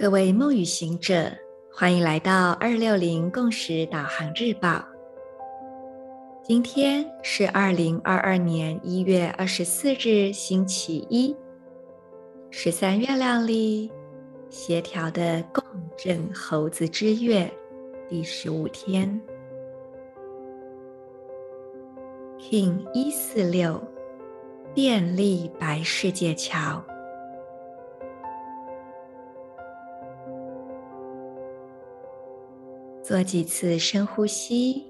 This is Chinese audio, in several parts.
各位梦与行者，欢迎来到二六零共识导航日报。今天是二零二二年一月二十四日，星期一，十三月亮历协调的共振猴子之月第十五天，King 一四六电力白世界桥。做几次深呼吸，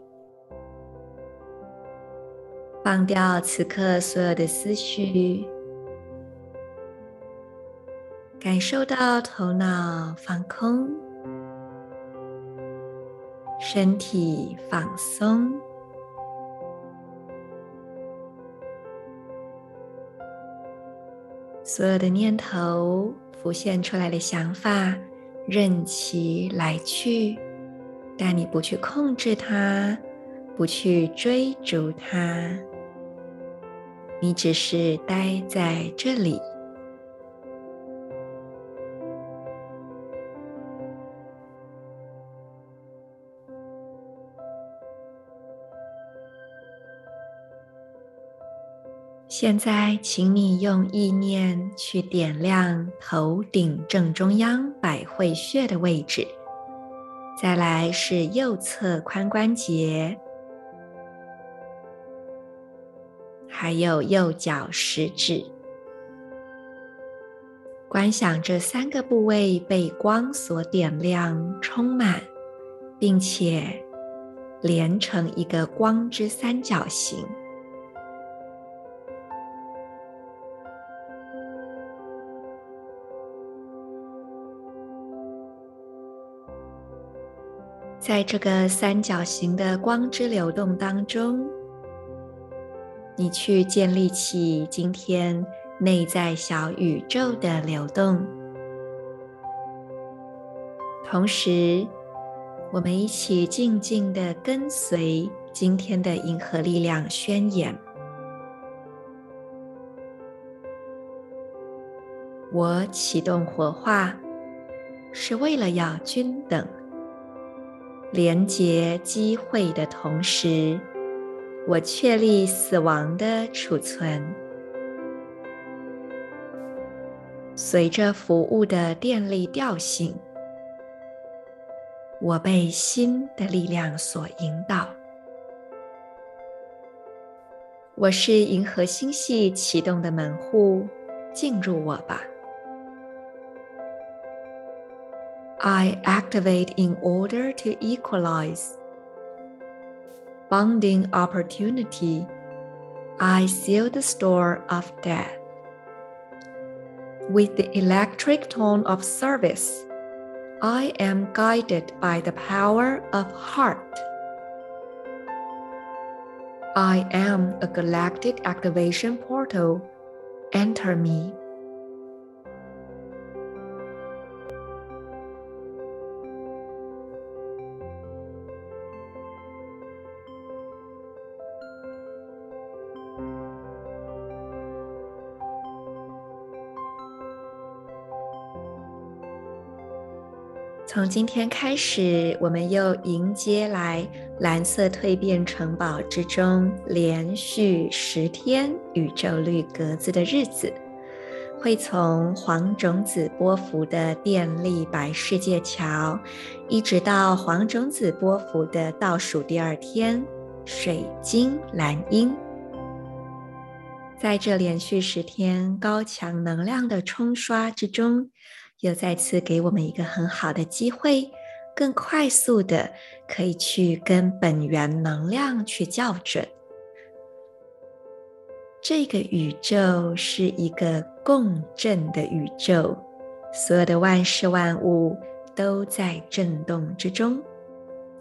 放掉此刻所有的思绪，感受到头脑放空，身体放松，所有的念头浮现出来的想法，任其来去。但你不去控制它，不去追逐它，你只是待在这里。现在，请你用意念去点亮头顶正中央百会穴的位置。再来是右侧髋关节，还有右脚食指，观想这三个部位被光所点亮、充满，并且连成一个光之三角形。在这个三角形的光之流动当中，你去建立起今天内在小宇宙的流动。同时，我们一起静静的跟随今天的银河力量宣言：我启动火化，是为了要均等。连接机会的同时，我确立死亡的储存。随着服务的电力调性，我被新的力量所引导。我是银河星系启动的门户，进入我吧。I activate in order to equalize. Bonding opportunity. I seal the store of death. With the electric tone of service, I am guided by the power of heart. I am a galactic activation portal. Enter me. 从今天开始，我们又迎接来蓝色蜕变城堡之中连续十天宇宙绿格子的日子，会从黄种子波幅的电力白世界桥，一直到黄种子波幅的倒数第二天水晶蓝鹰，在这连续十天高强能量的冲刷之中。又再次给我们一个很好的机会，更快速的可以去跟本源能量去校准。这个宇宙是一个共振的宇宙，所有的万事万物都在震动之中，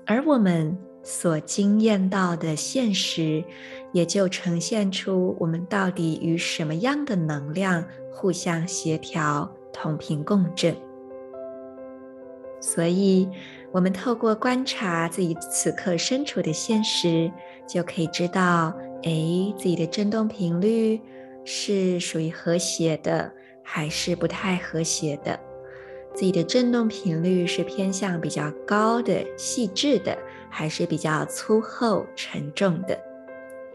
而我们所经验到的现实，也就呈现出我们到底与什么样的能量互相协调。同频共振，所以我们透过观察自己此刻身处的现实，就可以知道，哎，自己的振动频率是属于和谐的，还是不太和谐的。自己的振动频率是偏向比较高的、细致的，还是比较粗厚、沉重的。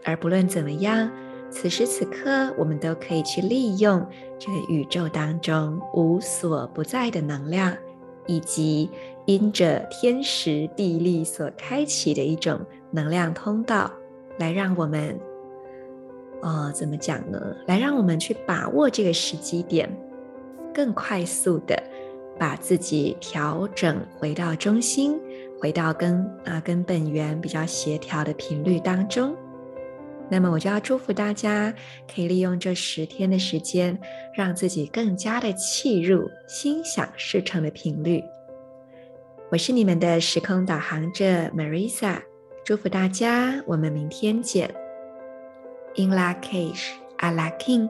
而不论怎么样，此时此刻，我们都可以去利用这个宇宙当中无所不在的能量，以及因着天时地利所开启的一种能量通道，来让我们，哦，怎么讲呢？来让我们去把握这个时机点，更快速的。把自己调整回到中心，回到跟啊跟本源比较协调的频率当中。那么我就要祝福大家，可以利用这十天的时间，让自己更加的契入心想事成的频率。我是你们的时空导航者 Marisa，祝福大家，我们明天见。In la cage, Ala K'in